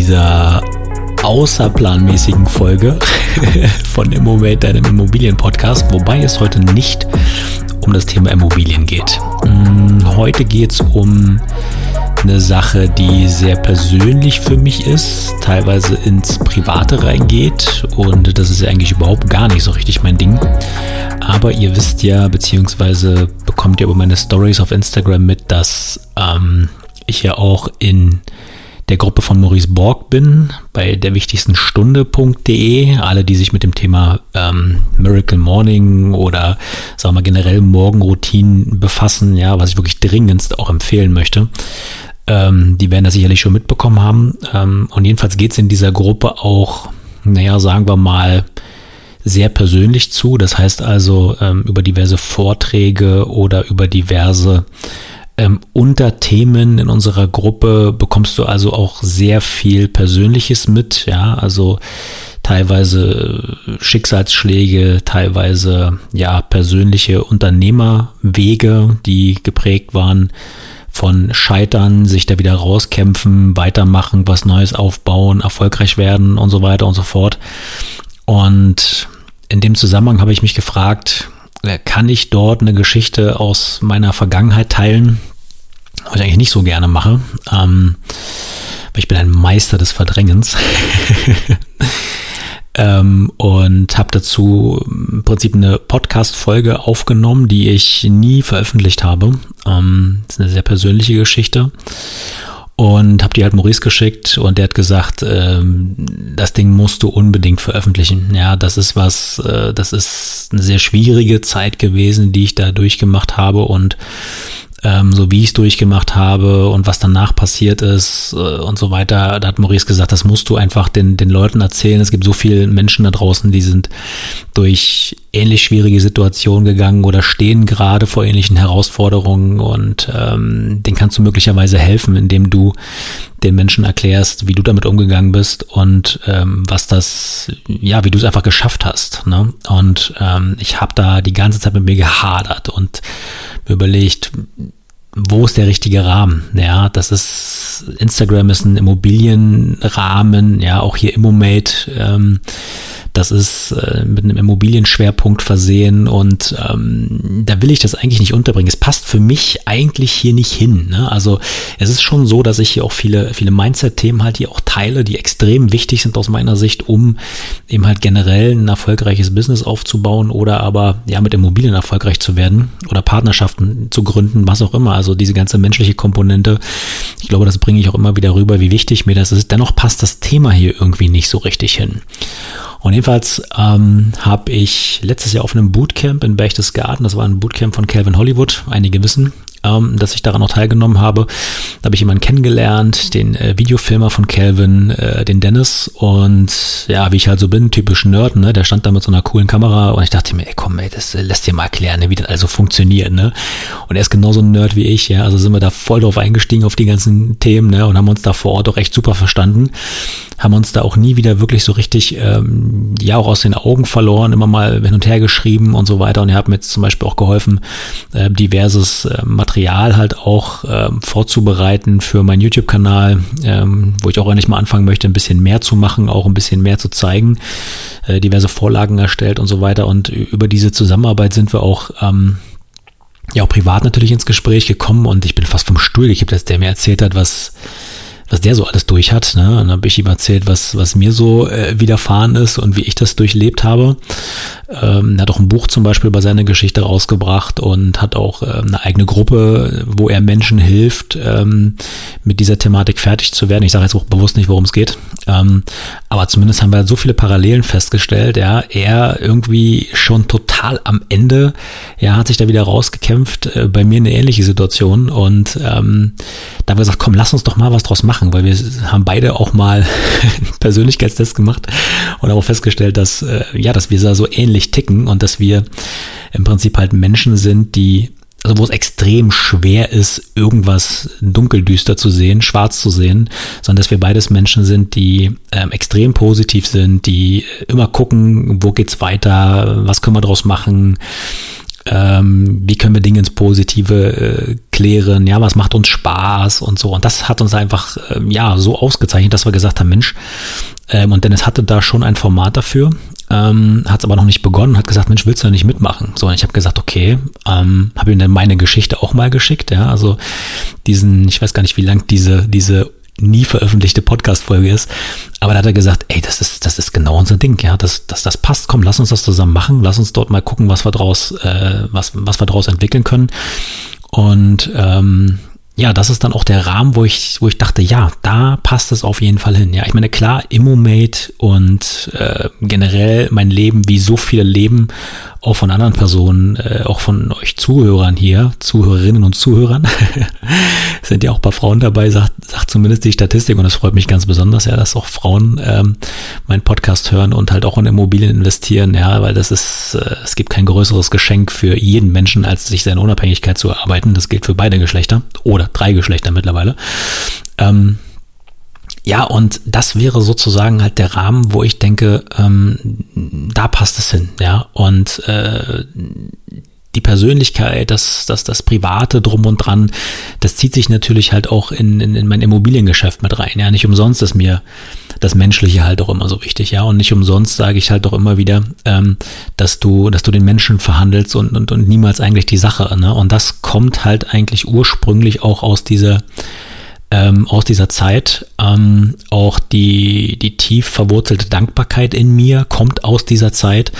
dieser außerplanmäßigen Folge von Immomate, deinem Immobilien-Podcast, wobei es heute nicht um das Thema Immobilien geht. Mm, heute geht es um eine Sache, die sehr persönlich für mich ist, teilweise ins Private reingeht und das ist ja eigentlich überhaupt gar nicht so richtig mein Ding. Aber ihr wisst ja, beziehungsweise bekommt ihr über meine Stories auf Instagram mit, dass ähm, ich ja auch in der Gruppe von Maurice Borg bin, bei der wichtigsten Stunde.de. Alle, die sich mit dem Thema ähm, Miracle Morning oder sagen wir generell Morgenroutinen befassen, ja, was ich wirklich dringendst auch empfehlen möchte, ähm, die werden das sicherlich schon mitbekommen haben. Ähm, und jedenfalls geht es in dieser Gruppe auch, naja, sagen wir mal, sehr persönlich zu. Das heißt also ähm, über diverse Vorträge oder über diverse ähm, Unterthemen in unserer Gruppe bekommst du also auch sehr viel Persönliches mit, ja, also teilweise äh, Schicksalsschläge, teilweise ja persönliche Unternehmerwege, die geprägt waren von Scheitern, sich da wieder rauskämpfen, weitermachen, was Neues aufbauen, erfolgreich werden und so weiter und so fort. Und in dem Zusammenhang habe ich mich gefragt, äh, kann ich dort eine Geschichte aus meiner Vergangenheit teilen, was ich eigentlich nicht so gerne mache. Ähm, weil ich bin ein Meister des Verdrängens. ähm, und habe dazu im Prinzip eine Podcast-Folge aufgenommen, die ich nie veröffentlicht habe. Ähm, das ist eine sehr persönliche Geschichte. Und habe die halt Maurice geschickt und der hat gesagt, ähm, das Ding musst du unbedingt veröffentlichen. Ja, das ist was, äh, das ist eine sehr schwierige Zeit gewesen, die ich da durchgemacht habe und ähm, so wie ich es durchgemacht habe und was danach passiert ist äh, und so weiter. Da hat Maurice gesagt, das musst du einfach den, den Leuten erzählen. Es gibt so viele Menschen da draußen, die sind durch ähnlich schwierige Situationen gegangen oder stehen gerade vor ähnlichen Herausforderungen und ähm, denen kannst du möglicherweise helfen, indem du den Menschen erklärst, wie du damit umgegangen bist und ähm, was das, ja, wie du es einfach geschafft hast. Ne? Und ähm, ich habe da die ganze Zeit mit mir gehadert und mir überlegt, wo ist der richtige Rahmen? Ja, das ist, Instagram ist ein Immobilienrahmen, ja, auch hier Immomate, ähm, das ist äh, mit einem Immobilienschwerpunkt versehen und ähm, da will ich das eigentlich nicht unterbringen. Es passt für mich eigentlich hier nicht hin. Ne? Also es ist schon so, dass ich hier auch viele, viele Mindset-Themen halt hier auch teile, die extrem wichtig sind aus meiner Sicht, um eben halt generell ein erfolgreiches Business aufzubauen oder aber ja mit Immobilien erfolgreich zu werden oder Partnerschaften zu gründen, was auch immer. Also diese ganze menschliche Komponente, ich glaube, das bringe ich auch immer wieder rüber, wie wichtig mir das ist. Dennoch passt das Thema hier irgendwie nicht so richtig hin. Und jedenfalls ähm, habe ich letztes Jahr auf einem Bootcamp in Berchtesgaden, das war ein Bootcamp von Calvin Hollywood, einige wissen, ähm, dass ich daran auch teilgenommen habe. Da habe ich jemanden kennengelernt, den äh, Videofilmer von Calvin, äh, den Dennis. Und ja, wie ich halt so bin, typisch Nerd, ne? Der stand da mit so einer coolen Kamera und ich dachte mir, ey, komm, ey, das äh, lässt dir mal erklären, ne, wie das also funktioniert, ne? Und er ist genauso ein Nerd wie ich, ja. Also sind wir da voll drauf eingestiegen auf die ganzen Themen, ne? Und haben uns da vor Ort auch echt super verstanden. Haben uns da auch nie wieder wirklich so richtig, ähm, ja, auch aus den Augen verloren, immer mal hin und her geschrieben und so weiter. Und er hat mir jetzt zum Beispiel auch geholfen, äh, diverses äh, halt auch ähm, vorzubereiten für meinen YouTube-Kanal, ähm, wo ich auch endlich mal anfangen möchte, ein bisschen mehr zu machen, auch ein bisschen mehr zu zeigen, äh, diverse Vorlagen erstellt und so weiter. Und über diese Zusammenarbeit sind wir auch ähm, ja auch privat natürlich ins Gespräch gekommen und ich bin fast vom Stuhl gekippt, dass der mir erzählt hat, was was der so alles durch hat. Ne? Und dann habe ich ihm erzählt, was, was mir so äh, widerfahren ist und wie ich das durchlebt habe. Ähm, er hat auch ein Buch zum Beispiel über seine Geschichte rausgebracht und hat auch ähm, eine eigene Gruppe, wo er Menschen hilft, ähm, mit dieser Thematik fertig zu werden. Ich sage jetzt auch bewusst nicht, worum es geht. Ähm, aber zumindest haben wir so viele Parallelen festgestellt. Ja, er irgendwie schon total am Ende, ja, hat sich da wieder rausgekämpft. Äh, bei mir eine ähnliche Situation. Und ähm, da haben wir gesagt, komm, lass uns doch mal was draus machen, weil wir haben beide auch mal einen Persönlichkeitstest gemacht und auch festgestellt, dass, äh, ja, dass wir da so ähnlich ticken und dass wir im Prinzip halt Menschen sind, die also wo es extrem schwer ist, irgendwas dunkeldüster zu sehen, schwarz zu sehen, sondern dass wir beides Menschen sind, die ähm, extrem positiv sind, die immer gucken, wo geht's weiter, was können wir daraus machen, ähm, wie können wir Dinge ins Positive äh, klären, ja, was macht uns Spaß und so. Und das hat uns einfach, äh, ja, so ausgezeichnet, dass wir gesagt haben, Mensch, ähm, und Dennis hatte da schon ein Format dafür, ähm, hat es aber noch nicht begonnen, hat gesagt, Mensch, willst du da nicht mitmachen? So, und ich habe gesagt, okay, ähm, habe ihm dann meine Geschichte auch mal geschickt, ja, also diesen, ich weiß gar nicht, wie lang diese, diese nie veröffentlichte Podcast-Folge ist. Aber da hat er gesagt, ey, das ist, das ist genau unser Ding, ja, das, das, das passt, komm, lass uns das zusammen machen, lass uns dort mal gucken, was wir draus, äh, was, was wir draus entwickeln können. Und ähm, ja, das ist dann auch der Rahmen, wo ich, wo ich dachte, ja, da passt es auf jeden Fall hin. Ja, ich meine, klar, Immomate und äh, generell mein Leben, wie so viele Leben, auch von anderen Personen, äh, auch von euch Zuhörern hier, Zuhörerinnen und Zuhörern, sind ja auch ein paar Frauen dabei, sagt, sagt zumindest die Statistik und das freut mich ganz besonders, ja, dass auch Frauen ähm, meinen Podcast hören und halt auch in Immobilien investieren, ja, weil das ist, äh, es gibt kein größeres Geschenk für jeden Menschen, als sich seine Unabhängigkeit zu erarbeiten. Das gilt für beide Geschlechter oder drei Geschlechter mittlerweile. Ähm, ja, und das wäre sozusagen halt der Rahmen, wo ich denke, ähm, da passt es hin, ja. Und äh, die Persönlichkeit, das, das, das Private drum und dran, das zieht sich natürlich halt auch in, in, in mein Immobiliengeschäft mit rein. Ja, nicht umsonst ist mir das Menschliche halt auch immer so wichtig, ja. Und nicht umsonst sage ich halt auch immer wieder, ähm, dass du, dass du den Menschen verhandelst und, und, und niemals eigentlich die Sache. Ne? Und das kommt halt eigentlich ursprünglich auch aus dieser ähm, aus dieser Zeit. Ähm, auch die, die tief verwurzelte Dankbarkeit in mir kommt aus dieser Zeit.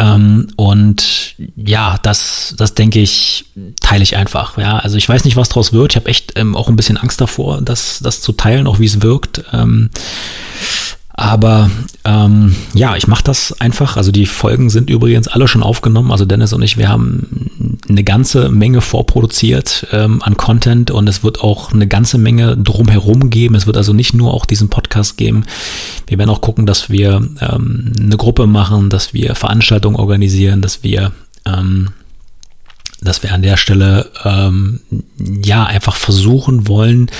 Ähm, und ja, das, das denke ich, teile ich einfach. Ja, also ich weiß nicht, was draus wird. Ich habe echt ähm, auch ein bisschen Angst davor, das, das zu teilen, auch wie es wirkt. Aber ähm, ja, ich mache das einfach. Also die Folgen sind übrigens alle schon aufgenommen. Also Dennis und ich, wir haben eine ganze Menge vorproduziert ähm, an Content und es wird auch eine ganze Menge drumherum geben. Es wird also nicht nur auch diesen Podcast geben. Wir werden auch gucken, dass wir ähm, eine Gruppe machen, dass wir Veranstaltungen organisieren, dass wir ähm, dass wir an der Stelle ähm, ja einfach versuchen wollen,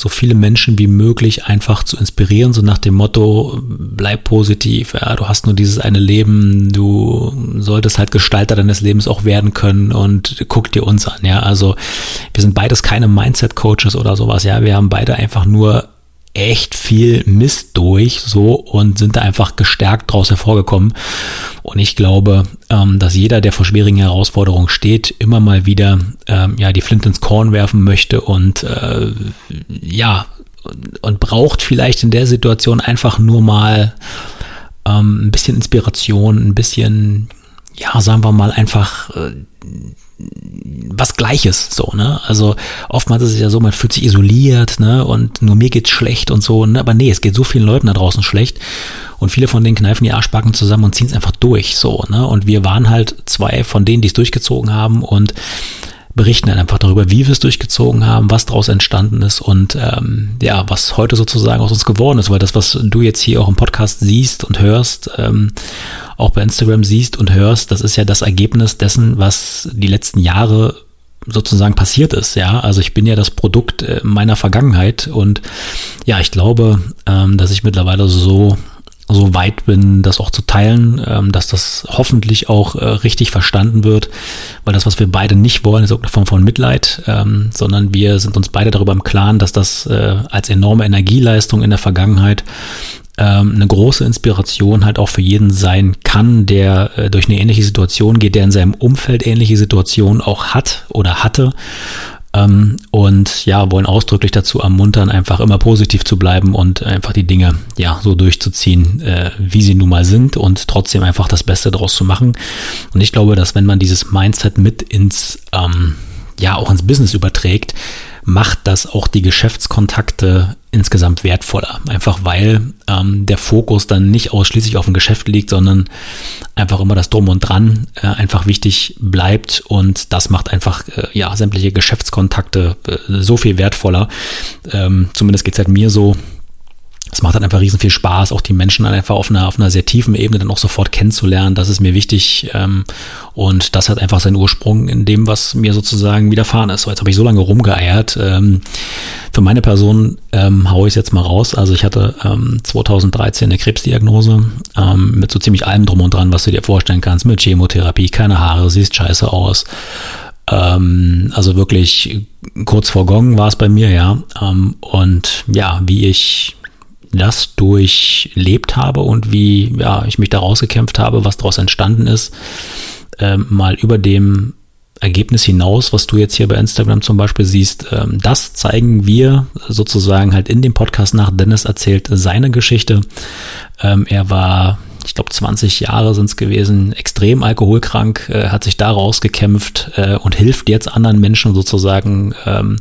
so viele Menschen wie möglich einfach zu inspirieren, so nach dem Motto, bleib positiv, ja, du hast nur dieses eine Leben, du solltest halt Gestalter deines Lebens auch werden können und guck dir uns an, ja, also wir sind beides keine Mindset-Coaches oder sowas, ja, wir haben beide einfach nur echt viel Mist durch so und sind da einfach gestärkt draus hervorgekommen. Und ich glaube, ähm, dass jeder, der vor schwierigen Herausforderungen steht, immer mal wieder ähm, ja die Flint ins Korn werfen möchte und äh, ja und braucht vielleicht in der Situation einfach nur mal ähm, ein bisschen Inspiration, ein bisschen ja, sagen wir mal einfach äh, was Gleiches, so, ne? Also oftmals ist es ja so, man fühlt sich isoliert, ne? Und nur mir geht's schlecht und so, ne? Aber nee, es geht so vielen Leuten da draußen schlecht. Und viele von denen kneifen die Arschbacken zusammen und ziehen es einfach durch, so, ne? Und wir waren halt zwei von denen, die es durchgezogen haben und berichten dann einfach darüber, wie wir es durchgezogen haben, was daraus entstanden ist und ähm, ja, was heute sozusagen aus uns geworden ist, weil das, was du jetzt hier auch im Podcast siehst und hörst, ähm, auch bei Instagram siehst und hörst, das ist ja das Ergebnis dessen, was die letzten Jahre sozusagen passiert ist, ja. Also ich bin ja das Produkt äh, meiner Vergangenheit und ja, ich glaube, ähm, dass ich mittlerweile so so weit bin, das auch zu teilen, ähm, dass das hoffentlich auch äh, richtig verstanden wird, weil das, was wir beide nicht wollen, ist auch eine Form von Mitleid, ähm, sondern wir sind uns beide darüber im Klaren, dass das äh, als enorme Energieleistung in der Vergangenheit ähm, eine große Inspiration halt auch für jeden sein kann, der äh, durch eine ähnliche Situation geht, der in seinem Umfeld ähnliche Situationen auch hat oder hatte. Ähm, und ja, wollen ausdrücklich dazu ermuntern, einfach immer positiv zu bleiben und einfach die Dinge ja so durchzuziehen, äh, wie sie nun mal sind und trotzdem einfach das Beste daraus zu machen. Und ich glaube, dass wenn man dieses Mindset mit ins ähm, ja auch ins Business überträgt, macht das auch die Geschäftskontakte insgesamt wertvoller. Einfach weil ähm, der Fokus dann nicht ausschließlich auf dem Geschäft liegt, sondern einfach immer das Drum und Dran äh, einfach wichtig bleibt und das macht einfach äh, ja sämtliche Geschäftskontakte äh, so viel wertvoller. Ähm, zumindest geht es halt mir so. Es macht dann einfach riesen viel Spaß, auch die Menschen dann einfach auf einer, auf einer sehr tiefen Ebene dann auch sofort kennenzulernen. Das ist mir wichtig. Ähm, und das hat einfach seinen Ursprung in dem, was mir sozusagen widerfahren ist. So, jetzt habe ich so lange rumgeeiert. Ähm, für meine Person ähm, haue ich es jetzt mal raus. Also ich hatte ähm, 2013 eine Krebsdiagnose ähm, mit so ziemlich allem drum und dran, was du dir vorstellen kannst. Mit Chemotherapie, keine Haare, siehst scheiße aus. Ähm, also wirklich kurz vor Gong war es bei mir, ja. Und ja, wie ich das durchlebt habe und wie ja, ich mich da rausgekämpft habe, was daraus entstanden ist, äh, mal über dem Ergebnis hinaus, was du jetzt hier bei Instagram zum Beispiel siehst, ähm, das zeigen wir sozusagen halt in dem Podcast nach. Dennis erzählt seine Geschichte. Ähm, er war, ich glaube, 20 Jahre sind es gewesen, extrem alkoholkrank, äh, hat sich da rausgekämpft äh, und hilft jetzt anderen Menschen sozusagen ähm,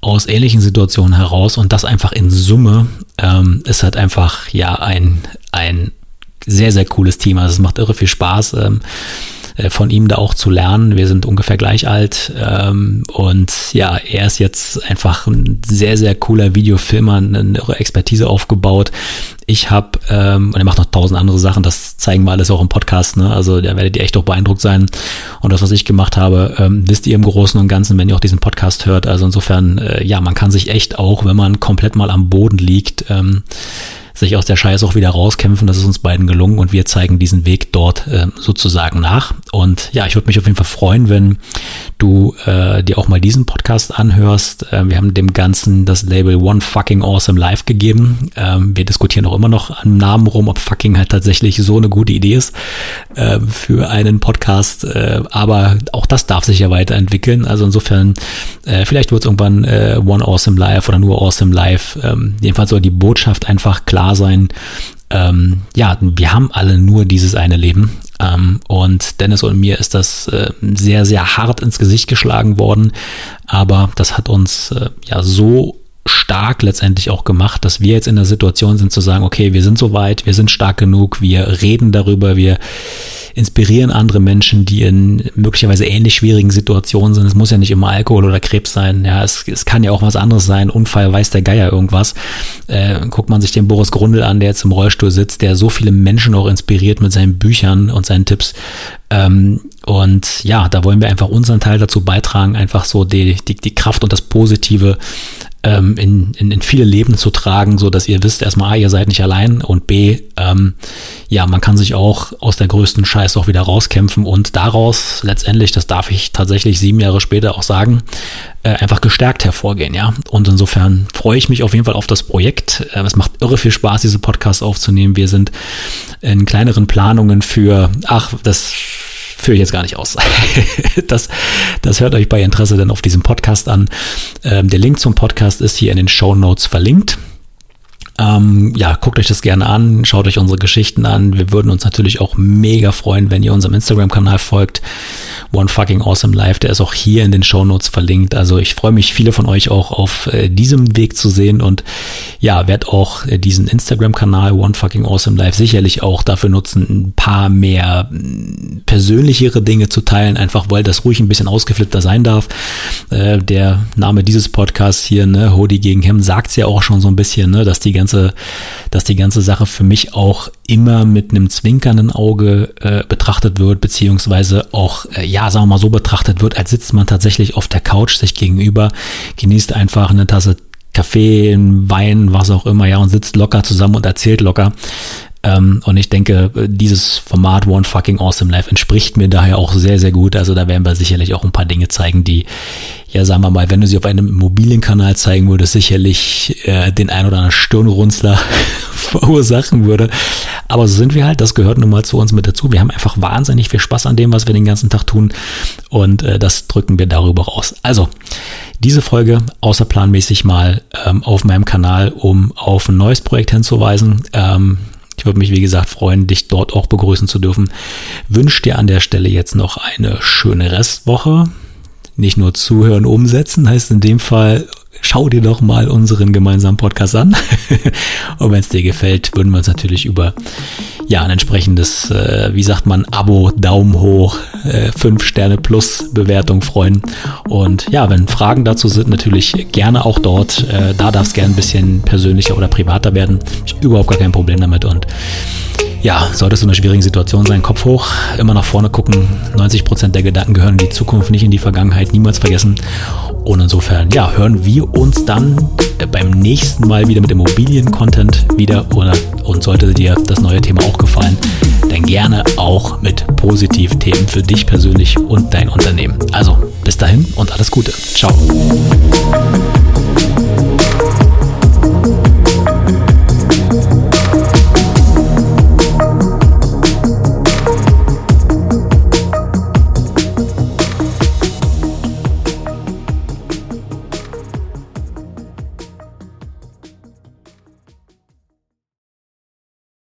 aus ähnlichen Situationen heraus und das einfach in Summe ähm, ist halt einfach ja ein, ein sehr, sehr cooles Team. Also es macht irre viel Spaß. Ähm, äh, von ihm da auch zu lernen. Wir sind ungefähr gleich alt ähm, und ja, er ist jetzt einfach ein sehr, sehr cooler Videofilmer, eine Expertise aufgebaut. Ich habe, ähm, und er macht noch tausend andere Sachen, das zeigen wir alles auch im Podcast, ne? also da werdet ihr echt auch beeindruckt sein. Und das, was ich gemacht habe, ähm, wisst ihr im Großen und Ganzen, wenn ihr auch diesen Podcast hört. Also insofern, äh, ja, man kann sich echt auch, wenn man komplett mal am Boden liegt, ähm, sich aus der Scheiße auch wieder rauskämpfen. Das ist uns beiden gelungen und wir zeigen diesen Weg dort äh, sozusagen nach. Und ja, ich würde mich auf jeden Fall freuen, wenn du äh, dir auch mal diesen Podcast anhörst. Äh, wir haben dem Ganzen das Label One Fucking Awesome Live gegeben. Ähm, wir diskutieren auch immer noch am Namen rum, ob fucking halt tatsächlich so eine gute Idee ist äh, für einen Podcast. Äh, aber auch das darf sich ja weiterentwickeln. Also insofern, äh, vielleicht wird es irgendwann äh, One Awesome Live oder nur Awesome Live. Ähm, jedenfalls soll die Botschaft einfach klar sein. Ähm, ja, wir haben alle nur dieses eine Leben. Ähm, und Dennis und mir ist das äh, sehr, sehr hart ins Gesicht geschlagen worden. Aber das hat uns äh, ja so stark letztendlich auch gemacht, dass wir jetzt in der Situation sind zu sagen, okay, wir sind soweit, wir sind stark genug, wir reden darüber, wir inspirieren andere Menschen, die in möglicherweise ähnlich schwierigen Situationen sind. Es muss ja nicht immer Alkohol oder Krebs sein. Ja, es, es kann ja auch was anderes sein. Unfall, weiß der Geier irgendwas. Äh, guckt man sich den Boris Grundl an, der jetzt im Rollstuhl sitzt, der so viele Menschen auch inspiriert mit seinen Büchern und seinen Tipps. Ähm, und ja, da wollen wir einfach unseren Teil dazu beitragen, einfach so die, die, die Kraft und das Positive ähm, in, in, in viele Leben zu tragen, so dass ihr wisst erstmal, A, ihr seid nicht allein und B, ähm, ja, man kann sich auch aus der größten Scheiß auch wieder rauskämpfen und daraus letztendlich, das darf ich tatsächlich sieben Jahre später auch sagen, äh, einfach gestärkt hervorgehen, ja. Und insofern freue ich mich auf jeden Fall auf das Projekt. Äh, es macht irre viel Spaß, diese Podcasts aufzunehmen. Wir sind in kleineren Planungen für, ach, das führe ich jetzt gar nicht aus. das, das hört euch bei Interesse dann auf diesem Podcast an. Ähm, der Link zum Podcast ist hier in den Show Notes verlinkt. Ähm, ja, guckt euch das gerne an, schaut euch unsere Geschichten an. Wir würden uns natürlich auch mega freuen, wenn ihr unserem Instagram-Kanal folgt. One Fucking Awesome Life, der ist auch hier in den Show Notes verlinkt. Also ich freue mich, viele von euch auch auf äh, diesem Weg zu sehen und ja, werde auch äh, diesen Instagram-Kanal One Fucking Awesome Life sicherlich auch dafür nutzen, ein paar mehr mm, persönlichere Dinge zu teilen, einfach weil das ruhig ein bisschen ausgeflippter sein darf. Äh, der Name dieses Podcasts hier, ne, Hodi gegen Hem, sagt es ja auch schon so ein bisschen, ne, dass die ganze, dass die ganze Sache für mich auch immer mit einem zwinkernden Auge äh, betrachtet wird, beziehungsweise auch, äh, ja, sagen wir mal so betrachtet wird, als sitzt man tatsächlich auf der Couch sich gegenüber, genießt einfach eine Tasse Kaffee, Wein, was auch immer, ja, und sitzt locker zusammen und erzählt locker. Ähm, und ich denke, dieses Format One Fucking Awesome Life entspricht mir daher auch sehr, sehr gut. Also da werden wir sicherlich auch ein paar Dinge zeigen, die, ja, sagen wir mal, wenn du sie auf einem Immobilienkanal zeigen würdest, sicherlich äh, den ein oder anderen Stirnrunzler verursachen würde. Aber so sind wir halt, das gehört nun mal zu uns mit dazu. Wir haben einfach wahnsinnig viel Spaß an dem, was wir den ganzen Tag tun. Und äh, das drücken wir darüber raus. Also, diese Folge außerplanmäßig mal ähm, auf meinem Kanal, um auf ein neues Projekt hinzuweisen. Ähm, ich würde mich, wie gesagt, freuen, dich dort auch begrüßen zu dürfen. Wünsche dir an der Stelle jetzt noch eine schöne Restwoche. Nicht nur zuhören, umsetzen, heißt in dem Fall schau dir doch mal unseren gemeinsamen Podcast an. und wenn es dir gefällt, würden wir uns natürlich über ja, ein entsprechendes, äh, wie sagt man, Abo, Daumen hoch, äh, 5 Sterne plus Bewertung freuen. Und ja, wenn Fragen dazu sind, natürlich gerne auch dort. Äh, da darf es gerne ein bisschen persönlicher oder privater werden. Ich überhaupt gar kein Problem damit. Und ja, solltest du in einer schwierigen Situation sein, Kopf hoch, immer nach vorne gucken. 90 Prozent der Gedanken gehören in die Zukunft, nicht in die Vergangenheit, niemals vergessen. Und insofern, ja, hören wir uns dann beim nächsten Mal wieder mit Immobilien-Content wieder. Oder, und sollte dir das neue Thema auch gefallen, dann gerne auch mit Positivthemen für dich persönlich und dein Unternehmen. Also, bis dahin und alles Gute. Ciao.